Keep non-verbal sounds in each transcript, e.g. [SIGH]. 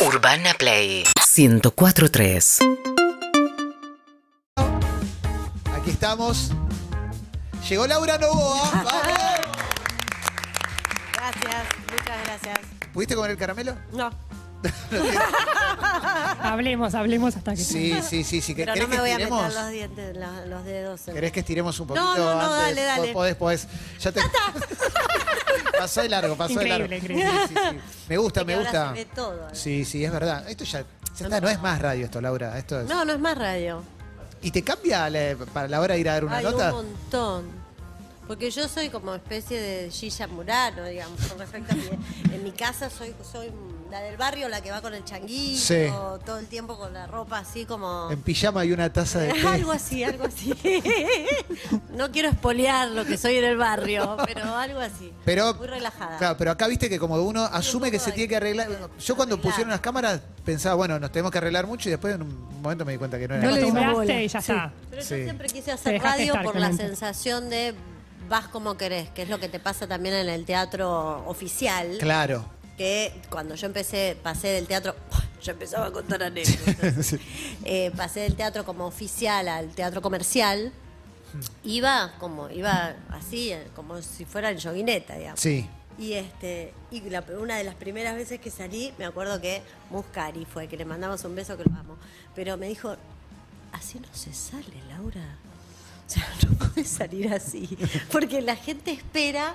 Urbana Play 1043. Aquí estamos. Llegó Laura Novoa. [LAUGHS] ¡Vamos! Gracias, muchas gracias. ¿Pudiste comer el caramelo? No, [LAUGHS] [LAUGHS] Hablemos, hablemos hasta que. Sí, sí, sí. sí. pero ¿Querés no me voy que a meter estiremos? los dientes, la- los dedos. en- ¿Querés que estiremos un poquito No, no, no, antes? dale, dale. Podés, podés. Ya te... [LAUGHS] pasó de largo, pasó de largo. Increíble, increíble. Sí, sí, sí. Me gusta, me que ahora gusta. se ve todo. Sí, sí, es verdad. Esto ya, ya está, no es más radio esto, Laura. Esto es... No, no es más radio. ¿Y te cambia la- para la hora de ir a dar una Hay nota? un montón. Porque yo soy como especie de Gilla Murano, digamos, con respecto a mi... En mi casa soy, soy la del barrio, la que va con el changuito, Sí. todo el tiempo con la ropa así como... En pijama y una taza de [LAUGHS] té. algo así, algo así. [LAUGHS] no quiero espolear lo que soy en el barrio, pero algo así. Pero, Muy relajada. Claro, pero acá viste que como uno asume que se tiene que arreglar. Yo cuando arreglar. pusieron las cámaras pensaba, bueno, nos tenemos que arreglar mucho y después en un momento me di cuenta que no era No le dimos acostumbraste bola. y ya Sí. está. Pero Sí. yo siempre quise Te hacer dejaste radio estar por con la sensación de vas como querés, que es lo que te pasa también en el teatro oficial. Claro. Que cuando yo empecé, pasé del teatro, [LAUGHS] yo empezaba a contar [LAUGHS] anécdotas. Eh, pasé del teatro como oficial al teatro comercial. Iba como, iba así, eh, como si fuera en yoguineta, digamos. Sí. Y este y la- una de las primeras veces que salí, me acuerdo que Muscari fue, que le mandamos un beso que lo amo. Pero me dijo, así no se sale, Laura. [LAUGHS] O sea, no puedes salir así. Porque la gente espera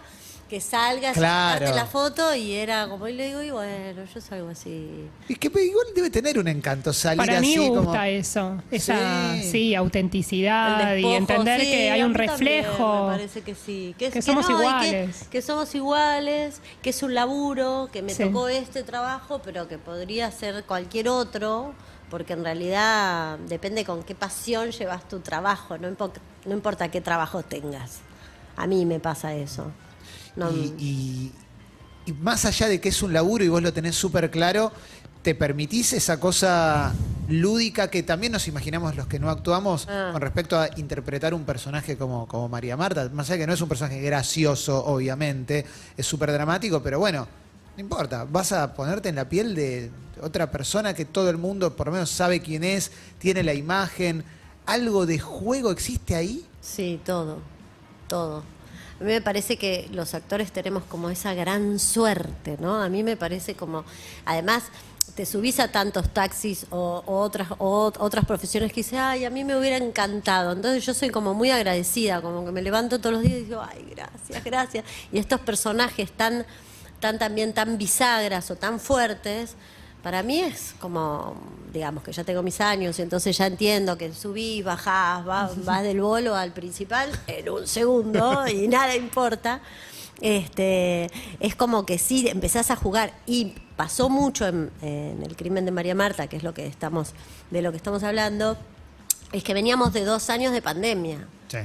que salgas Claro. y la foto y era como, y le digo, y bueno, yo salgo así. Y que igual debe tener un encanto salir Para así mí como. gusta eso, esa Sí. sí, autenticidad y entender sí, que hay un también reflejo. Me parece que sí. Que, que somos no, que- iguales. Que, somos iguales, que es un laburo, que me Sí. tocó este trabajo, pero que podría ser cualquier otro, porque en realidad depende con qué pasión llevas tu trabajo, no, impo- no importa qué trabajo tengas. A mí me pasa eso. No, Y, y- y más allá de que es un laburo y vos lo tenés súper claro, ¿te permitís esa cosa lúdica que también nos imaginamos los que no actuamos Ah. con respecto a interpretar un personaje como, como María Marta? Más allá de que no es un personaje gracioso, obviamente, es súper dramático, pero bueno, no importa, vas a ponerte en la piel de otra persona que todo el mundo por lo menos sabe quién es, tiene la imagen, algo de juego existe ahí. Sí, todo, todo. A mí me parece que los actores tenemos como esa gran suerte, ¿no? A mí me parece como, además, te subís a tantos taxis o, otras otras profesiones que dices, ay, a mí me hubiera encantado. Entonces yo soy como muy agradecida, como que me levanto todos los días y digo, ay, gracias, gracias. Y estos personajes tan, tan también tan bisagras o tan fuertes, para mí es como, digamos que ya tengo mis años, entonces ya entiendo que subís, bajás, vas, [LAUGHS] vas del bolo al principal en un segundo y [LAUGHS] nada importa. Este, es como que sí, empezás a jugar y pasó mucho en, en el crimen de María Marta, que es lo que estamos, de lo que estamos hablando, es que veníamos de dos años de pandemia Sí.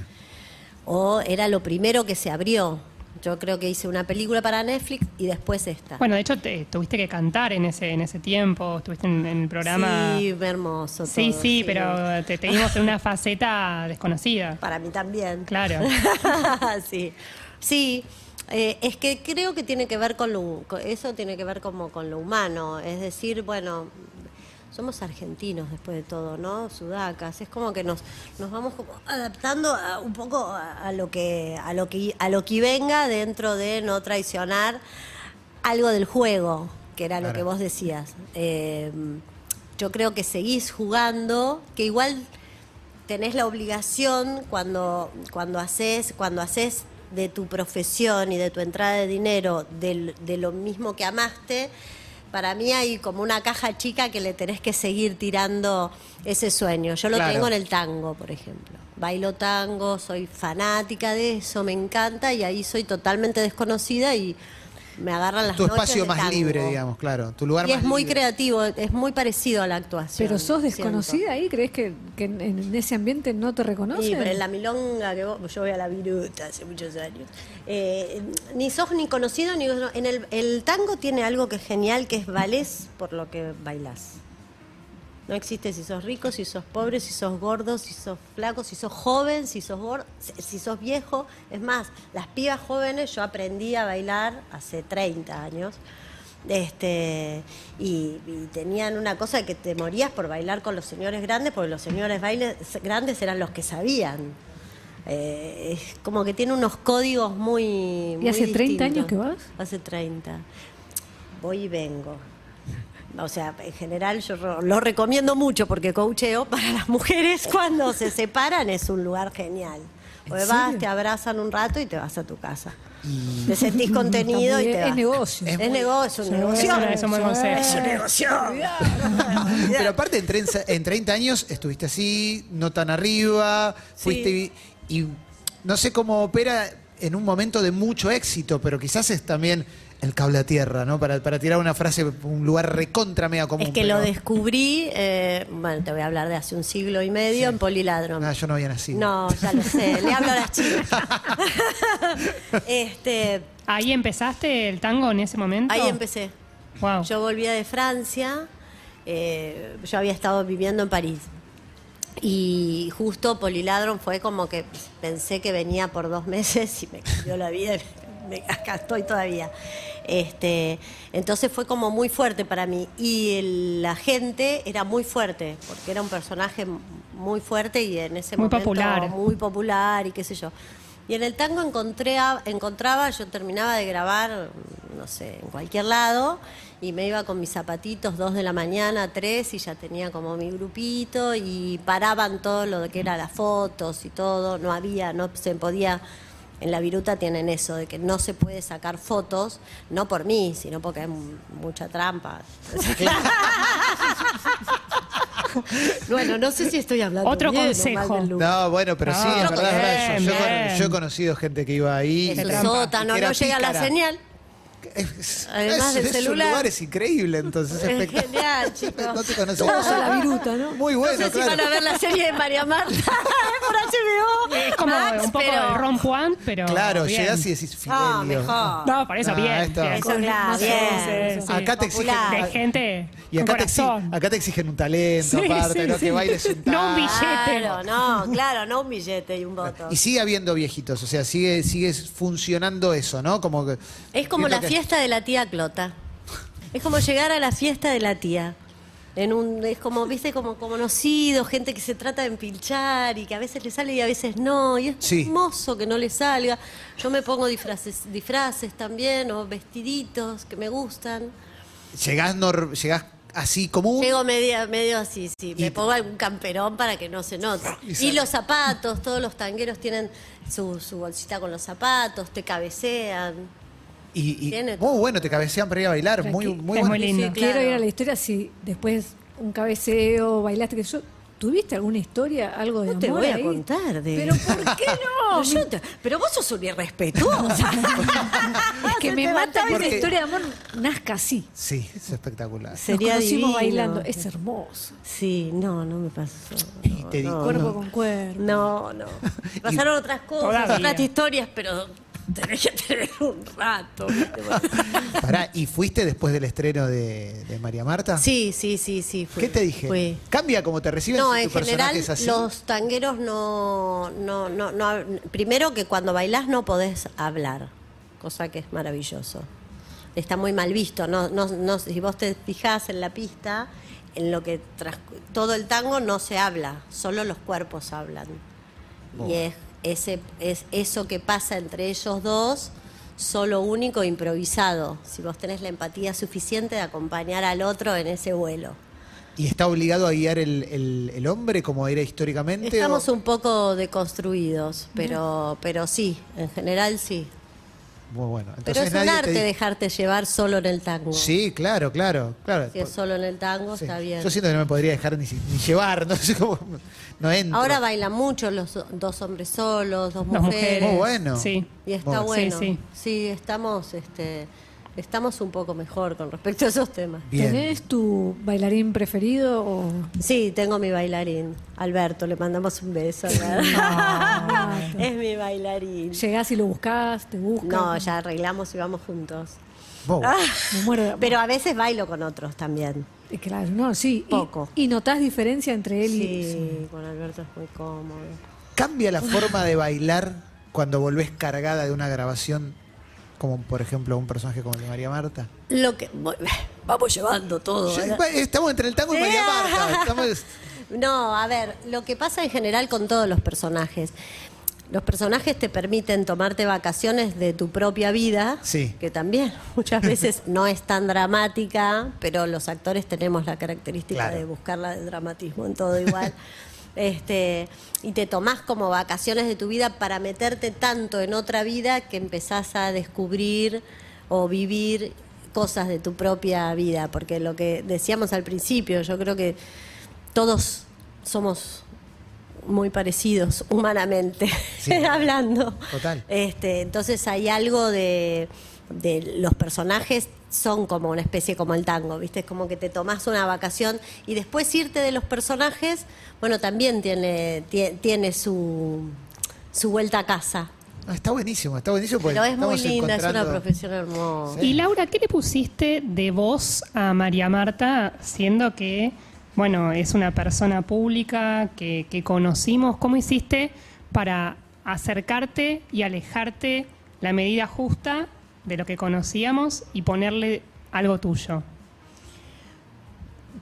o era lo primero que se abrió. Yo creo que hice una película para Netflix y después esta. Bueno, de hecho te, tuviste que cantar en ese en ese tiempo, estuviste en, en el programa. Sí, hermoso. sí, todo, sí, pero te, te vimos en una faceta desconocida. [LAUGHS] Para mí también. Claro. [LAUGHS] sí, sí. eh, es que creo que tiene que ver con lo, eso tiene que ver como con lo humano, es decir, bueno, somos argentinos después de todo, ¿no? Sudacas, es como que nos, nos vamos como adaptando a- un poco a, a lo que a lo que a lo que venga dentro de no traicionar algo del juego, que era lo que vos decías. Eh, yo creo que seguís jugando, que igual tenés la obligación cuando, cuando haces, cuando haces de tu profesión y de tu entrada de dinero de lo mismo que amaste, para mí hay como una caja chica que le tenés que seguir tirando ese sueño. Yo lo Claro. tengo en el tango, por ejemplo. Bailo tango, soy fanática de eso, me encanta y ahí soy totalmente desconocida y me agarran las Tu noches espacio de más tango. libre, digamos, claro. Tu lugar Y más es muy libre. creativo, es muy parecido a la actuación. Pero sos siento. desconocida ahí, ¿crees que, que en, en ese ambiente no te reconocen? en la milonga que vos, yo voy a la viruta hace muchos años. Eh, ni sos ni conocido ni en el, el tango tiene algo que es genial que es valés por lo que bailás. No existe si sos rico, si sos pobre, si sos gordo, si sos flaco, si sos joven, si sos gordo, si- sos viejo. Es más, las pibas jóvenes yo aprendí a bailar hace 30 años Este, y, y tenían una cosa que te morías por bailar con los señores grandes, porque los señores bailes grandes eran los que sabían. Eh, es como que tiene unos códigos muy. muy hace 30 años distintos. que vas? Hace 30. Voy y vengo. O sea, en general yo lo recomiendo mucho porque coacheo para las mujeres [LAUGHS] cuando se separan es un lugar genial. ¿En vas, serio? te abrazan un rato y te vas a tu casa. Te sentís [LAUGHS] contenido y te vas. es negocio. Es, negocio, es un negocio. Es una- es un buen consejo. Es un negocio. [LAUGHS] Pero aparte, en, tren- en 30 años estuviste así, no tan arriba, fuiste y, y no sé cómo opera en un momento de mucho éxito, pero quizás es también el cable a tierra, ¿no? Para, para tirar una frase, un lugar recontra mega común. Es que pero- lo descubrí, eh, bueno, te voy a hablar de hace un siglo y medio en Poliladron. Ah, yo no había nacido. No, ya lo sé, le hablo a las chicas. [LAUGHS] este, ¿Ahí empezaste el tango en ese momento? ahí empecé. Wow. Yo volvía de Francia, eh, yo había estado viviendo en París. Y justo Poliladron fue como que pensé que venía por dos meses y me cambió la vida. Me- acá estoy todavía. Este, entonces fue como muy fuerte para mí. Y el- la gente era muy fuerte, porque era un personaje muy fuerte y en ese Muy momento popular. muy popular y qué sé yo. Y en el tango encontré a- encontraba, yo terminaba de grabar, no sé, en cualquier lado, y me iba con mis zapatitos dos de la mañana, tres, y ya tenía como mi grupito, y paraban todo lo que era las fotos y todo, no había, no se podía, en la viruta tienen eso, de que no se puede sacar fotos, no por mí, sino porque hay mu- mucha trampa. [LAUGHS] bueno, no sé si estoy hablando Otro bien o mal consejo. No, bueno, pero sí, Ah, es verdad, es verdad. Yo, bien, yo he con- bien. yo he conocido gente que iba ahí. Trampa. sótano, no llega la señal. Es, Además es- del es celular. un lugar es increíble, entonces [LAUGHS] Es genial, chicos. No te conoces. Todos a la viruta, ¿no? Muy No bueno, sé si claro. van a ver la serie de María Marta [LAUGHS] por HBO. Es como Max, un poco pero- de Ron Juan, pero. Claro, bien. llegás y decís Ah, Fidelio. mejor. No, por eso, Ah, bien. esto- bien. Eso, claro, Más bien. Sí, sí, sí. Acá te exigen. De gente Y con acá te, acá exigen un talento, Sí, aparte, sí, ¿no? sí. que bailes un No un billete. Claro, no, claro, no un billete y un voto. Y sigue habiendo viejitos, o sea, sigue, sigue funcionando eso, ¿no? Como que. Es como la fiesta de la tía Clota. Es como llegar a la fiesta de la tía. En un, es como, viste, como conocido, gente que se trata de empilchar y que a veces le sale y a veces no. Y es Sí. hermoso que no le salga. Yo me pongo disfraces, disfraces también o vestiditos que me gustan. Llegás, nor- llegás así común. Llego media, medio así, sí. Me pongo algún camperón para que no se note. Y Y, los zapatos, todos los tangueros tienen su, su bolsita con los zapatos, te cabecean. Y, muy bueno, te cabecean para ir a bailar. Muy, muy Es bueno. muy lindo. Sí, Quiero claro. ir a la historia si después un cabeceo, bailaste, que yo. ¿Tuviste alguna historia, algo de No te amor voy a ahí? contar de Pero ¿por qué [LAUGHS] no? Pero, yo te- pero vos sos una irrespetuosa. [LAUGHS] es que me mata que Porque- una historia de amor nazca así. Sí, es espectacular. Sería Nos conocimos divino. bailando. Es hermoso. Sí, no, no me pasó. Y No, te digo, no, cuerpo no. con cuerpo. no, no. [LAUGHS] Pasaron otras cosas, Todavía. otras historias, pero tenés que tener un rato. [LAUGHS] Pará, ¿y fuiste después del estreno de, de María Marta? Sí, sí, sí, sí. fui, ¿Qué te dije? fui. ¿Cambia como te reciben No, en general así? los tangueros no, no, no, no, primero que cuando bailás no podés hablar, cosa que es maravilloso. Está muy mal visto, no, no, no, si vos te fijás en la pista, en lo que todo el tango no se habla, solo los cuerpos hablan. Y es, ese, es eso que pasa entre ellos dos, solo único, improvisado. Si vos tenés la empatía suficiente de acompañar al otro en ese vuelo. ¿Y está obligado a guiar el, el- el hombre como era históricamente? Estamos o- un poco deconstruidos, pero, pero sí, en general sí. Muy bueno. Pero Entonces es un te arte dejarte llevar solo en el tango. Sí, claro, claro, claro. Si es solo en el tango, Sí. está bien. Yo siento que no me podría dejar ni, llevar, no [LAUGHS] sé cómo. No entro. Ahora bailan mucho los dos hombres solos, dos Dos mujeres. mujeres. Muy bueno. Sí. Y está Bueno. bueno. Sí, Sí, sí. estamos, este, estamos un poco mejor con respecto a esos temas. Bien. ¿Tenés tu bailarín preferido o Sí, tengo mi bailarín, Alberto, le mandamos un beso. [LAUGHS] [LAUGHS] es mi bailarín. llegás y lo buscás, te buscas? No, ya arreglamos y vamos juntos. Vos, Me muero. Pero a veces bailo con otros también. Eh, Claro, no, sí. Y- Poco. Y, notás diferencia entre él y. Sí, con Alberto es muy cómodo. ¿Cambia la forma de bailar cuando volvés cargada de una grabación Como por ejemplo un personaje como el de María Marta. Lo que [LAUGHS] vamos llevando todo. Estamos entre el tango y María [LAUGHS] Marta. Estamos- No, a ver, lo que pasa en general con todos los personajes. Los personajes te permiten tomarte vacaciones de tu propia vida, Sí. que también [LAUGHS] muchas veces no es tan dramática, pero los actores tenemos la característica Claro. de buscarla de dramatismo en todo igual. Este, y te tomás como vacaciones de tu vida para meterte tanto en otra vida que empezás a descubrir o vivir cosas de tu propia vida, porque lo que decíamos al principio, yo creo que todos somos muy parecidos humanamente [LAUGHS] Sí. [LAUGHS] hablando. Total. Este, entonces hay algo de, de los personajes son como una especie como el tango, ¿viste? Es como que te tomás una vacación y después irte de los personajes, bueno, también tiene, tie- tiene su, su vuelta a casa. No, está buenísimo, está buenísimo porque Pero es muy linda, es una profesión hermosa. Sí. Y Laura, ¿qué le pusiste de voz a María Marta, siendo que, bueno, es una persona pública que, conocimos? ¿Cómo hiciste para acercarte y alejarte la medida justa de lo que conocíamos y ponerle algo tuyo?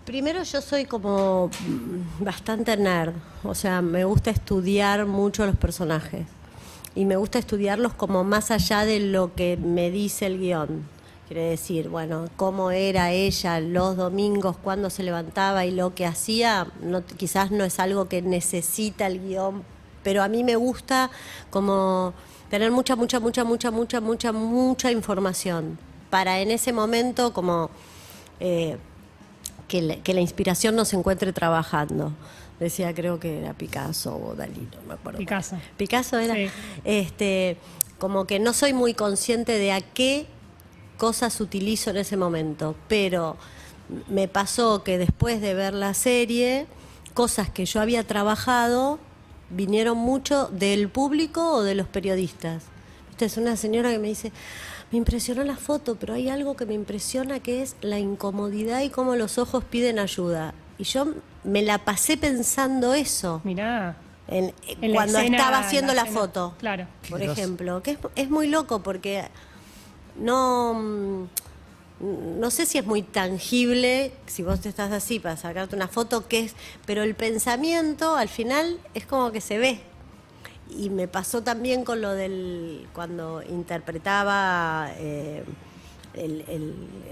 Primero yo soy como bastante nerd, o sea, me gusta estudiar mucho los personajes y me gusta estudiarlos como más allá de lo que me dice el guion. Quiere decir, bueno, cómo era ella los domingos, cuándo se levantaba y lo que hacía, no, quizás no es algo que necesita el guion, pero a mí me gusta como tener mucha, mucha, mucha, mucha, mucha, mucha, mucha información para en ese momento como... eh, que la, que la inspiración no se encuentre trabajando. Decía, creo que era Picasso o Dalí, no me acuerdo. Picasso. Picasso era. Sí. Este, como que no soy muy consciente de a qué cosas utilizo en ese momento, pero me pasó que después de ver la serie, cosas que yo había trabajado vinieron mucho del público o de los periodistas. Esta es una señora que me dice, me impresionó la foto, pero hay algo que me impresiona que es la incomodidad y cómo los ojos piden ayuda. Y yo me la pasé pensando eso Mirá. en- cuando escena- estaba la haciendo la, foto. claro. Por ejemplo, que es, es muy loco porque no mm, no sé si es muy tangible si vos te estás así para sacarte una foto que es, pero el pensamiento al final es como que se ve. Y me pasó también con lo del cuando interpretaba eh,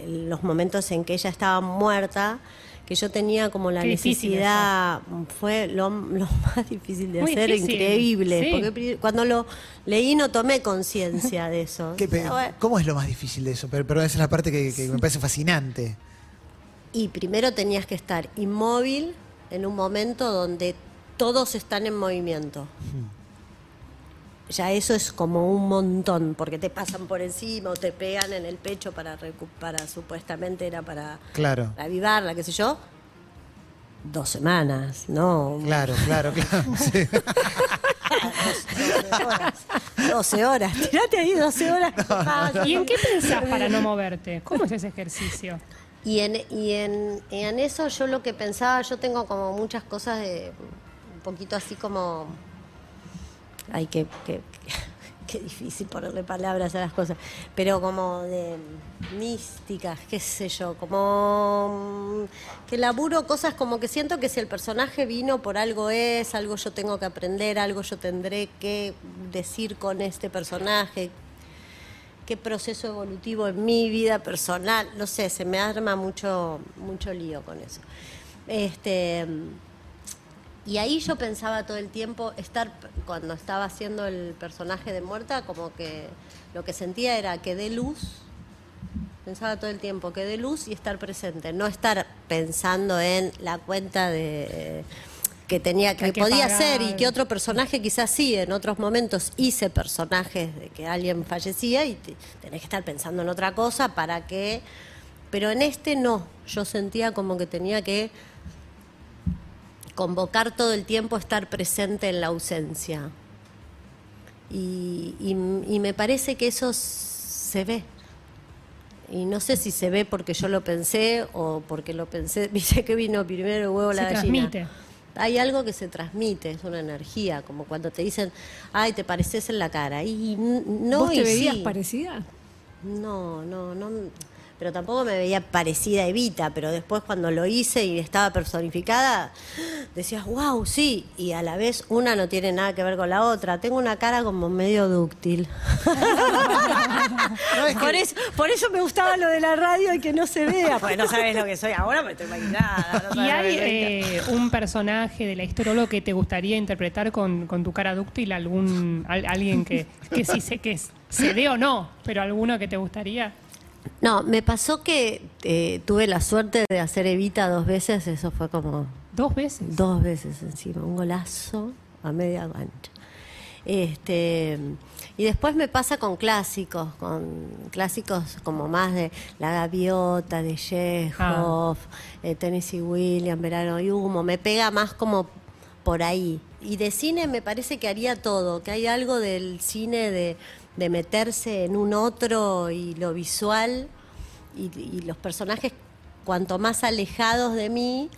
los momentos en que ella estaba muerta, que yo tenía como la Qué necesidad, fue lo, lo [LAUGHS] más difícil de Muy hacer, difícil, increíble, sí. porque cuando lo leí no tomé conciencia de eso. [LAUGHS] ¿Qué pe- bueno. ¿Cómo es lo más difícil de eso? Pero, pero esa es la parte que, que me parece fascinante. Y primero tenías que estar inmóvil en un momento donde todos están en movimiento. Ya eso es como un montón, porque te pasan por encima o te pegan en el pecho para recuperar, supuestamente era para Claro, avivarla, qué sé yo. Dos semanas, ¿no? claro, claro, claro. [LAUGHS] Sí. 12 horas. 12 horas. Tirate ahí 12 horas. ¿Y en qué pensás para no moverte? ¿Cómo es ese ejercicio? Y en, y en, y en eso yo lo que pensaba, yo tengo como muchas cosas de un poquito así como... Ay, qué, qué, [LAUGHS] qué difícil ponerle palabras a las cosas, pero como de místicas, qué sé yo, como mm, que laburo cosas como que siento que si el personaje vino por algo es, algo yo tengo que aprender, algo yo tendré que decir con este personaje, qué proceso evolutivo en mi vida personal, no sé, se me arma mucho, mucho lío con eso. Este, y ahí yo pensaba todo el tiempo, estar, cuando estaba haciendo el personaje de muerta, como que lo que sentía era que dé luz, pensaba todo el tiempo que dé luz y estar presente, no estar pensando en la cuenta de que tenía que, podía pagar. ser y que otro personaje quizás sí en otros momentos hice personajes de que alguien fallecía y te- tenés que estar pensando en otra cosa para que pero en este no yo sentía como que tenía que convocar todo el tiempo estar presente en la ausencia y, y- y me parece que eso se ve y no sé si se ve porque yo lo pensé o porque lo pensé [LAUGHS] viste que vino primero el huevo Se la gallina transmite. hay algo que se transmite, es una energía, como cuando te dicen, ay, te pareces en la cara. Y no, ¿Vos te y veías sí. parecida? No, no, no. Pero tampoco me veía parecida a Evita, pero después cuando lo hice y estaba personificada, decías, wow, sí, y a la vez una no tiene nada que ver con la otra. Tengo una cara como medio dúctil. [LAUGHS] No, es que- por, eso, por eso me gustaba lo de la radio y que no se vea, [LAUGHS] porque no sabes lo que soy. Ahora me estoy maquillada. no ¿Y hay eh, un personaje de la historia que te gustaría interpretar con, con tu cara dúctil? ¿Algún, al- alguien que, que sí sé que es- se dé o no, pero alguno que te gustaría? No, me pasó que eh, tuve la suerte de hacer Evita dos veces, eso fue como Dos veces. dos veces encima, un golazo a media cancha. Este, y después me pasa con clásicos, con clásicos como más de La Gaviota, de Chekhov, eh, Tennessee Williams, Verano y Humo, me pega más como por ahí. Y de cine me parece que haría todo, que hay algo del cine de, de meterse en un otro y lo visual y, los personajes cuanto más alejados de mí,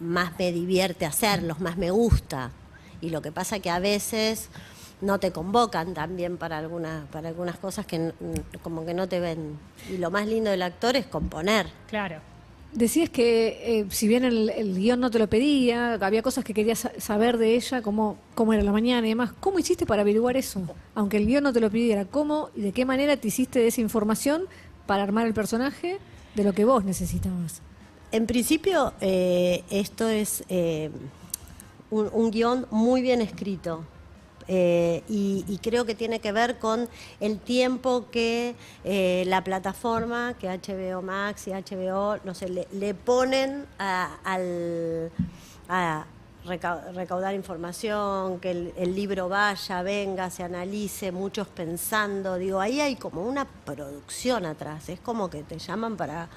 más me divierte hacerlos, más me gusta. Y lo que pasa que a veces no te convocan también para algunas para algunas cosas que como que no te ven. Y lo más lindo del actor es componer. Claro. Decías que eh, si bien el, guion no te lo pedía, había cosas que querías sa- saber de ella, cómo, cómo era la mañana y demás. ¿Cómo hiciste para averiguar eso? Aunque el guion no te lo pidiera, ¿cómo y de qué manera te hiciste de esa información para armar el personaje de lo que vos necesitabas? En principio, eh, esto es eh, un, un guion muy bien escrito. Eh, y, y creo que tiene que ver con el tiempo que eh, la plataforma, que HBO Max y HBO, no sé, le, ponen a, al, a reca- recaudar información, que el libro vaya, venga, se analice, muchos pensando. Digo, ahí hay como una producción atrás. Es como que te llaman para,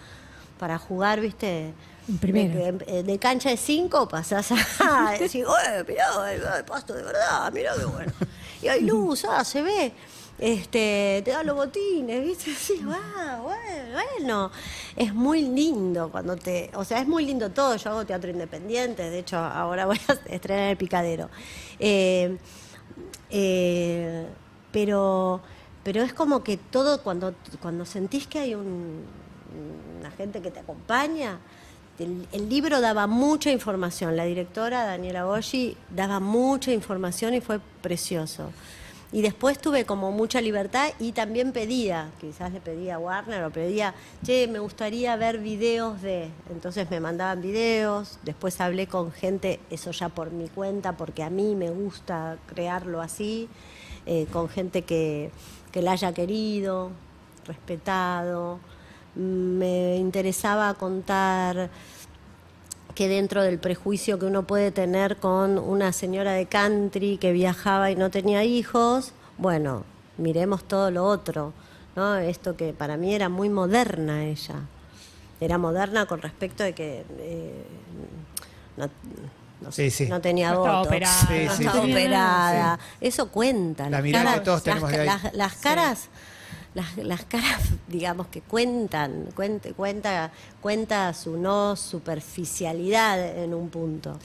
para jugar, ¿viste? En primera. De, cancha de cinco pasás a [LAUGHS] decir, ¡eh, mirá, el, el pasto de verdad! Mirá qué bueno. Y hay luz, ah, se ve. Este, te dan los botines, ¿viste? [LAUGHS] Sí, wow, bueno, bueno. Es muy lindo cuando te. O sea, es muy lindo todo. Yo hago teatro independiente, de hecho, ahora voy a [LAUGHS] estrenar el picadero. Eh, eh, pero, pero es como que todo, cuando, cuando sentís que hay un- una gente que te acompaña, el, libro daba mucha información. La directora, Daniela Boschi, daba mucha información y fue precioso. Y después tuve como mucha libertad y también pedía, quizás le pedía a Warner o pedía, che, me gustaría ver videos de. Entonces me mandaban videos, después hablé con gente, eso ya por mi cuenta, porque a mí me gusta crearlo así, eh, con gente que, que la haya querido, respetado. Me interesaba contar que dentro del prejuicio que uno puede tener con una señora de country que viajaba y no tenía hijos, bueno, miremos todo lo otro, ¿no? Esto que para mí era muy moderna ella. Era moderna con respecto de que eh, no, no sé, Sí, sí. no tenía No estaba botox, operada. no Sí, estaba sí. operada. Eso cuenta. La las mirada caras- que todos tenemos las, de ahí. las- las caras las, las caras, [LAUGHS] digamos, que cuentan, cuenta, cuenta, cuenta su no superficialidad en un punto.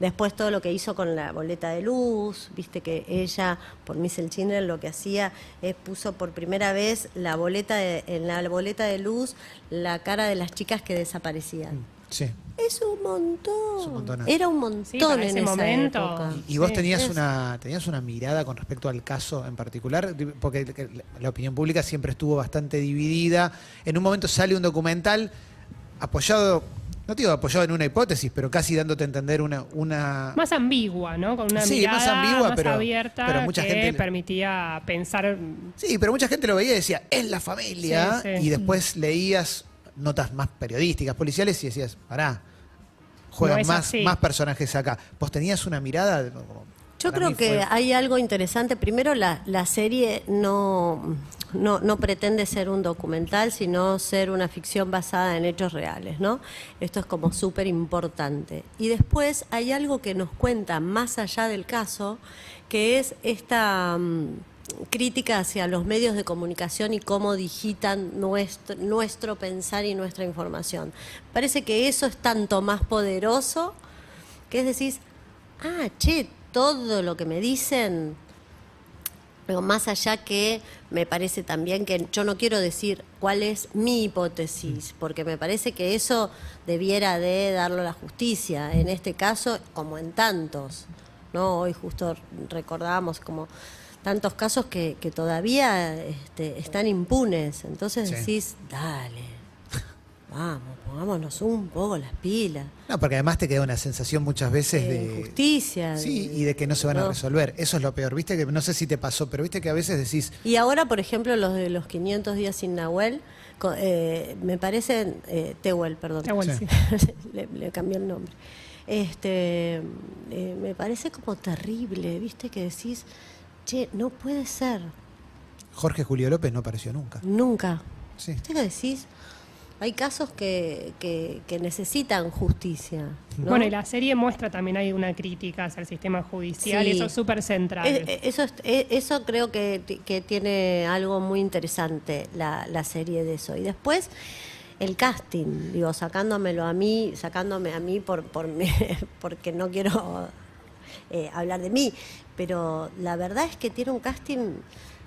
Después todo lo que hizo con la boleta de luz, viste que ella, por Miss Children, lo que hacía es puso por primera vez la boleta de- en la boleta de luz la cara de las chicas que desaparecían. Sí. Es un montón. Es un montonazo. Era un montón Sí, en ese esa momento. época. ¿Y vos Sí. tenías Es- una tenías una mirada con respecto al caso en particular? Porque la opinión pública siempre estuvo bastante dividida. En un momento sale un documental apoyado, no te digo apoyado en una hipótesis, pero casi dándote a entender una... una Más ambigua, ¿no? Con una Sí, mirada más ambigua, más pero- abierta pero mucha que gente- permitía pensar Sí, pero mucha gente lo veía y decía, es la familia. Sí, sí. Y después leías notas más periodísticas, policiales y decías, pará, juegan No más, así. más personajes acá. ¿Vos tenías una mirada? Como, Yo creo que fue- hay algo interesante. Primero, la, la serie no, no, no pretende ser un documental, sino ser una ficción basada en hechos reales, ¿no? Esto es como súper importante. Y después hay algo que nos cuenta más allá del caso, que es esta mm, crítica hacia los medios de comunicación y cómo digitan nuestro, nuestro pensar y nuestra información. Parece que eso es tanto más poderoso que es decir, ah, che, todo lo que me dicen Pero más allá que me parece también que yo no quiero decir cuál es mi hipótesis, porque me parece que eso debiera de darlo la justicia, en este caso como en tantos. ¿no? Hoy justo recordábamos como tantos casos que, que todavía este, están impunes. Entonces Sí. decís, dale, [LAUGHS] vamos, pongámonos un poco las pilas. No, porque además te queda una sensación muchas veces de de. injusticia. Sí, y de que no se van a resolver. Eso es lo peor. Viste que no sé si te pasó, pero viste que a veces decís, Y ahora, por ejemplo, los de los 500 días sin Nahuel, co- eh, me parecen, eh, Tehuel, perdón. Tehuel, Sí. sí. [LAUGHS] le, le cambié el nombre. Este, eh, me parece como terrible, ¿viste? Que decís, che, no puede ser, Jorge Julio López no apareció nunca. nunca. Sí. ¿Viste que decís? Hay casos que, que, que necesitan justicia. ¿no? Bueno, y la serie muestra también hay una crítica hacia el sistema judicial y eso es súper central. Eso, es- eh, eso creo que, que tiene algo muy interesante la, la serie de eso. Y después el casting, digo, sacándomelo a mí, sacándome a mí por, por [LAUGHS] mi- porque no quiero eh, hablar de mí, pero la verdad es que tiene un casting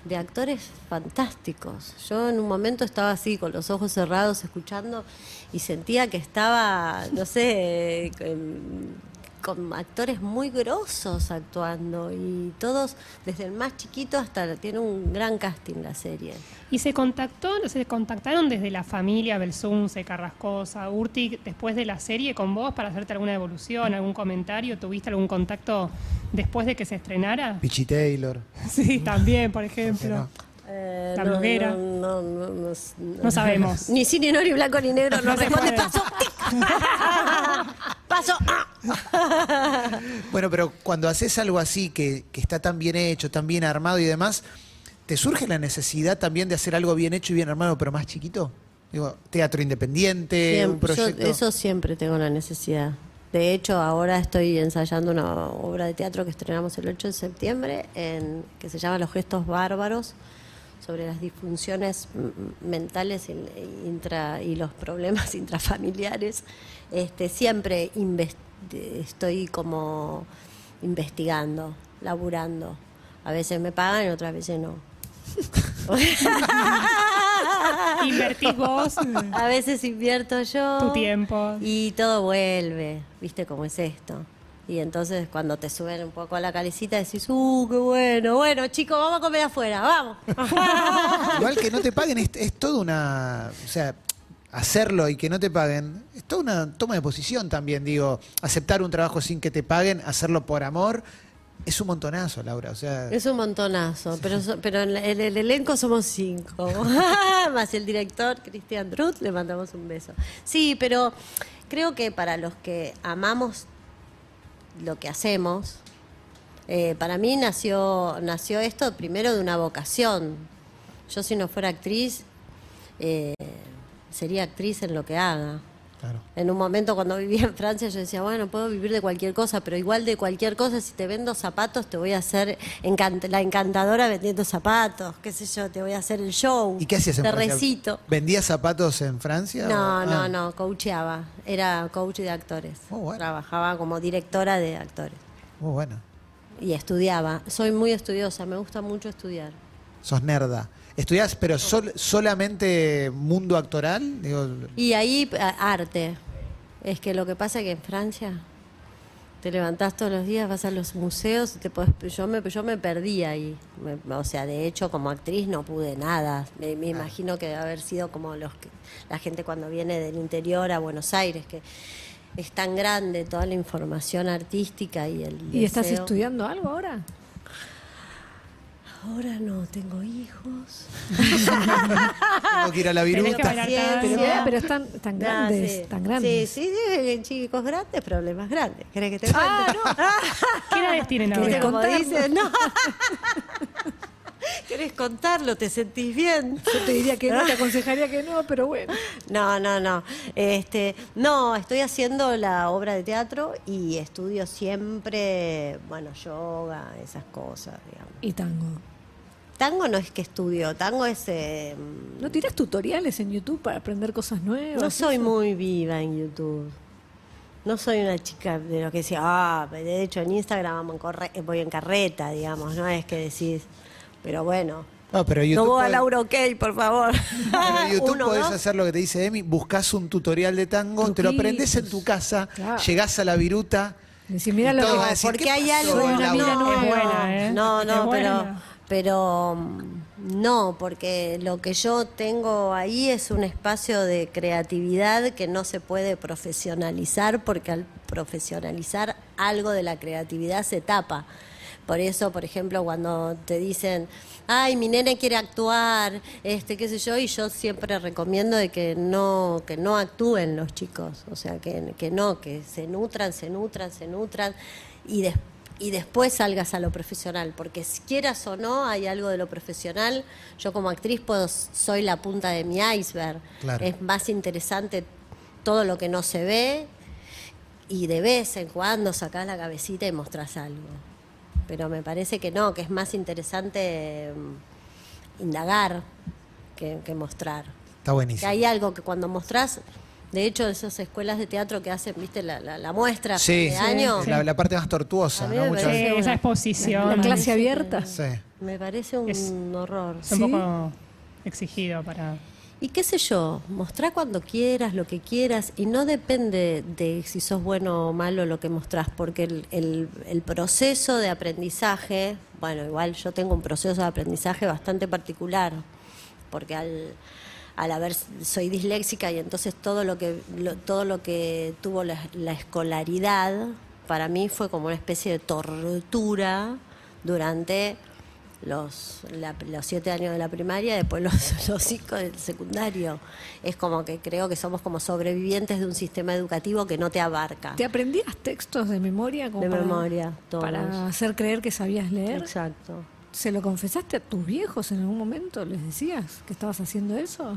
de actores fantásticos. Yo en un momento estaba así con los ojos cerrados escuchando y sentía que estaba, no sé, con, actores muy grosos actuando y todos, desde el más chiquito hasta tiene un gran casting la serie. Y se contactó, se contactaron desde la familia Belsunce, Carrascosa, Urtic, después de la serie con vos para hacerte alguna evolución, algún comentario, ¿tuviste algún contacto después de que se estrenara? Pichi Taylor. [LAUGHS] Sí, también, por ¿por qué ejemplo. no? Eh, La bloguera. No, no, no, no- No sabemos. [LAUGHS] Ni cine, ni blanco, ni negro. [LAUGHS] No, No se responde. Paso. Paso. Ah. [LAUGHS] Bueno, pero cuando haces algo así, que, que está tan bien hecho, tan bien armado y demás, ¿te surge la necesidad también de hacer algo bien hecho y bien armado, pero más chiquito? Digo, teatro independiente, un yo proyecto. eso siempre tengo la necesidad. De hecho, ahora estoy ensayando una obra de teatro que estrenamos el 8 de septiembre, en, que se llama Los gestos bárbaros, sobre las disfunciones mentales y, intra- y los problemas [LAUGHS] intrafamiliares. Este, siempre estoy como investigando, laburando. A veces me pagan y otras veces no. [LAUGHS] Invertís vos A veces invierto yo. tu tiempo. Y todo vuelve, ¿viste cómo es esto? Y entonces cuando te suben un poco a la calecita decís, ¡uh, qué bueno! Bueno, chicos, vamos a comer afuera, vamos. [LAUGHS] Igual que no te paguen es, es toda una. O sea, hacerlo y que no te paguen es toda una toma de posición también. Digo, aceptar un trabajo sin que te paguen, hacerlo por amor, es un montonazo, Laura. O sea, Es un montonazo, pero, so- pero en, el elenco somos cinco. [LAUGHS] Más el director, Cristian Druth, le mandamos un beso. Sí, pero creo que para los que amamos lo que hacemos, eh, para mí nació, nació esto primero de una vocación. Yo si no fuera actriz, eh, sería actriz en lo que haga. Claro. En un momento cuando [LAUGHS] vivía en Francia yo decía, bueno, puedo vivir de cualquier cosa, pero igual de cualquier cosa, si te vendo zapatos, te voy a hacer encant- la encantadora vendiendo zapatos, qué sé yo, te voy a hacer el show. ¿Y qué hacías en Te Francia? recito. ¿Vendías zapatos en Francia? No, o- no, ah. no, coacheaba. Era coach de actores. Oh, bueno. Trabajaba como directora de actores. Muy bueno. Y estudiaba. Soy muy estudiosa, me gusta mucho estudiar. Sos nerda. ¿Estudiás, pero sol- solamente mundo actoral? Digo, Y ahí a- arte. Es que lo que pasa es que en Francia te levantás todos los días, vas a los museos, te podés- yo me yo me perdí ahí. Me- o sea, de hecho como actriz no pude nada. Me, me imagino que debe haber sido como los que, la gente cuando viene del interior a Buenos Aires que es tan grande toda la información artística y el ¿Y estás deseo. estudiando algo ahora? Ahora no tengo hijos. tengo que ir a la viruta. Pero, pero están tan Ah, grandes, sí. tan grandes. Sí, sí, chicos grandes, problemas grandes. ¿Querés que te cuente? Ah, no. [LAUGHS] ¿Qué edades tienen ¿Querés ¿Viste ahora? No. [LAUGHS] ¿Querés contarlo? ¿Te sentís bien? Yo te diría que no, te [LAUGHS] aconsejaría que no, pero bueno. No, no, no. Este, no, estoy haciendo la obra de teatro y estudio siempre, bueno, yoga, esas cosas, digamos. Y tango. Tango no es que estudio, tango es... eh, ¿No tiras tutoriales en YouTube para aprender cosas nuevas? no soy eso? muy viva en YouTube. No soy una chica de lo que decía, ah, de hecho en Instagram voy en carreta, digamos, no es que decís, Pero bueno. No, pero No YouTube, voy a podés- Laura OK, por favor. pero [LAUGHS] YouTube Uno, podés dos. hacer lo que te dice Emi, buscas un tutorial de tango, te lo aprendes en tu casa, Claro. llegás a la viruta. Decir, mira lo que a decir, porque ¿qué hay algo Una Laura? mira no, nueva. Es buena, ¿eh? no, no, Es pero buena. pero no, porque lo que yo tengo ahí es un espacio de creatividad que no se puede profesionalizar porque al profesionalizar algo de la creatividad se tapa. Por eso, por ejemplo, cuando te dicen, ay, mi nene quiere actuar, este, qué sé yo, y yo siempre recomiendo de que no, que no actúen los chicos, o sea, que, que no, que se nutran, se nutran, se nutran, y, des- y después salgas a lo profesional, porque si quieras o no, hay algo de lo profesional, yo como actriz puedo, soy la punta de mi iceberg, Claro. es más interesante todo lo que no se ve, y de vez en cuando sacás la cabecita y mostrás algo. Pero me parece que no, que es más interesante mm, indagar que, que mostrar. Está Que buenísimo. hay algo que cuando mostrás, de hecho, esas escuelas de teatro que hacen, viste, la, la, la muestra Sí, de año, la, la parte más tortuosa, ¿no? Muchas Sí, esa exposición La clase Sí. abierta. Sí. me parece un Es- horror. es un ¿Sí? poco exigido para... Y qué sé yo, mostrá cuando quieras, lo que quieras, y no depende de si sos bueno o malo lo que mostrás, porque el, el- proceso de aprendizaje, bueno, igual yo tengo un proceso de aprendizaje bastante particular, porque al, al haber, soy disléxica y entonces todo lo que, lo- todo lo que tuvo la, la escolaridad, para mí fue como una especie de tortura durante los, la- los siete años de la primaria, después los, [LAUGHS] los cinco del secundario. Es como que creo que somos como sobrevivientes de un sistema educativo que no te abarca. ¿Te aprendías textos de memoria? como De para- memoria, todos. Para hacer creer que sabías leer. Exacto. ¿Se lo confesaste a tus viejos en algún momento? ¿Les decías que estabas haciendo eso?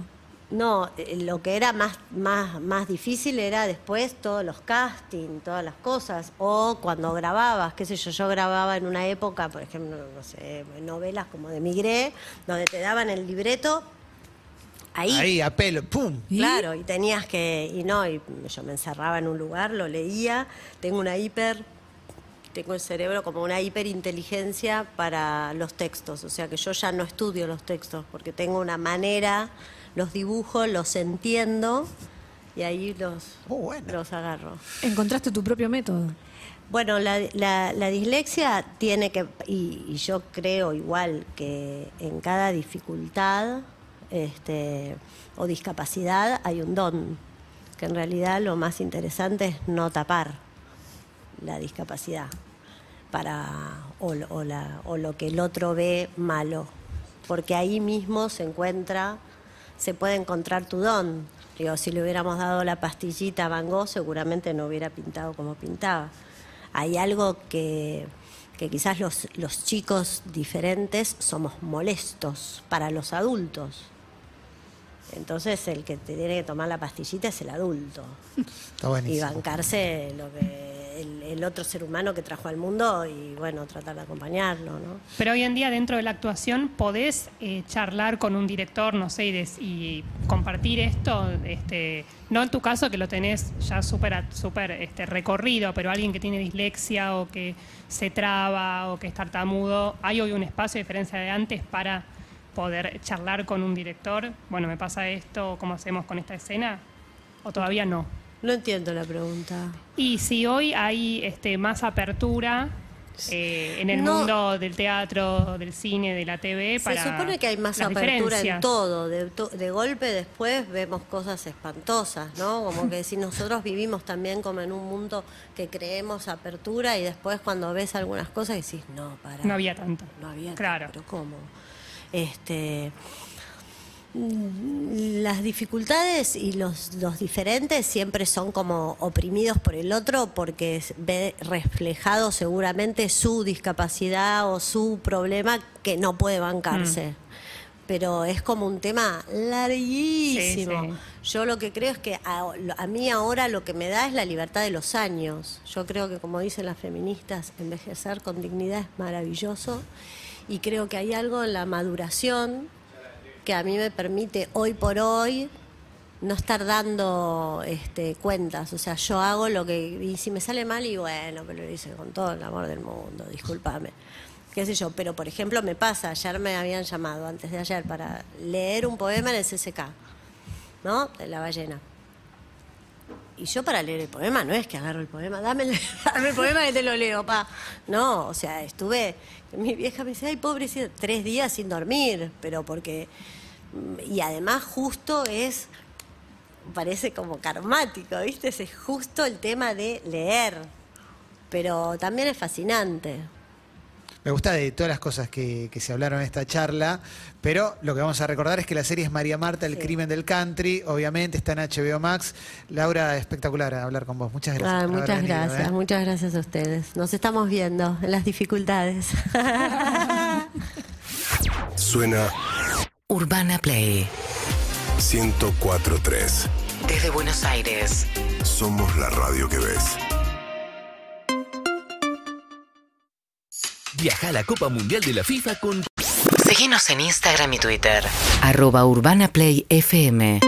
No, eh, lo que era más, más, más difícil era después todos los castings, todas las cosas. O cuando grababas, qué sé yo, yo grababa en una época, por ejemplo, no sé, novelas como de Migré, donde te daban el libreto ahí. Ahí, a pelo, ¡pum! Claro, y tenías que, y no, y yo me encerraba en un lugar, lo leía, tengo una hiper, tengo el cerebro como una hiperinteligencia para los textos, o sea que yo ya no estudio los textos, porque tengo una manera, los dibujo, los entiendo, y ahí los, bueno. los agarro. ¿Encontraste tu propio método? Bueno, la, la- la dislexia tiene que, y, y yo creo igual que en cada dificultad este, o discapacidad hay un don, que en realidad lo más interesante es no tapar la discapacidad para, o la- o lo que el otro ve malo, porque ahí mismo se encuentra, se puede encontrar tu don. Digo, si le hubiéramos dado la pastillita a Van Gogh, seguramente no hubiera pintado como pintaba. Hay algo que, que quizás los, los chicos diferentes somos molestos para los adultos. Entonces el que te tiene que tomar la pastillita es el adulto Está y buenísimo. bancarse lo que el, otro ser humano que trajo al mundo y bueno, tratar de acompañarlo, ¿no? Pero hoy en día dentro de la actuación podés eh, charlar con un director, no sé, y, y compartir esto, este, no en tu caso que lo tenés ya súper súper, este, recorrido, pero alguien que tiene dislexia o que se traba o que es tartamudo, ¿hay hoy un espacio a diferencia de antes para poder charlar con un director? Bueno, me pasa esto, ¿cómo hacemos con esta escena? ¿O todavía no? No entiendo la pregunta. Y si hoy hay este, más apertura eh, en el No. mundo del teatro, del cine, de la TV, para Se supone que hay más apertura en todo. De, golpe después vemos cosas espantosas, ¿no? Como que si nosotros vivimos también como en un mundo que creemos apertura y después cuando ves algunas cosas decís, no, para. No había tanto. No había Claro. pero ¿cómo? Este, las dificultades y los, los diferentes siempre son como oprimidos por el otro porque ve reflejado seguramente su discapacidad o su problema que no puede bancarse. Pero es como un tema larguísimo. Sí, sí. Yo lo que creo es que a, a mí ahora lo que me da es la libertad de los años. Yo creo que, como dicen las feministas, envejecer con dignidad es maravilloso. Y creo que hay algo en la maduración que a mí me permite hoy por hoy no estar dando este, cuentas. O sea, yo hago lo que. Y si me sale mal, y bueno, pero lo hice con todo el amor del mundo, discúlpame. qué sé yo, pero por ejemplo me pasa, ayer me habían llamado, antes de ayer, para leer un poema en el CCK, ¿no? De la ballena. Y yo para leer el poema no es que agarro el poema, dame [LAUGHS] el, dame poema que te lo leo, pa. No, o sea, estuve, mi vieja me dice, ay, pobrecita, tres días sin dormir, pero porque, y además justo es, parece como karmático, ¿viste? Es justo el tema de leer, pero también es fascinante. Me gusta de todas las cosas que, que se hablaron en esta charla, pero lo que vamos a recordar es que la serie es María Marta, el Sí. crimen del country, obviamente está en HBO Max. Laura, espectacular hablar con vos. Muchas gracias. Ah, muchas venido, gracias, ¿eh? muchas gracias a ustedes. Nos estamos viendo en las dificultades. [LAUGHS] Suena Urbana Play. 1043. Desde Buenos Aires. Somos la radio que ves. Viaja a la Copa Mundial de la FIFA con Síguenos en Instagram y Twitter. Arroba Urbana Play FM.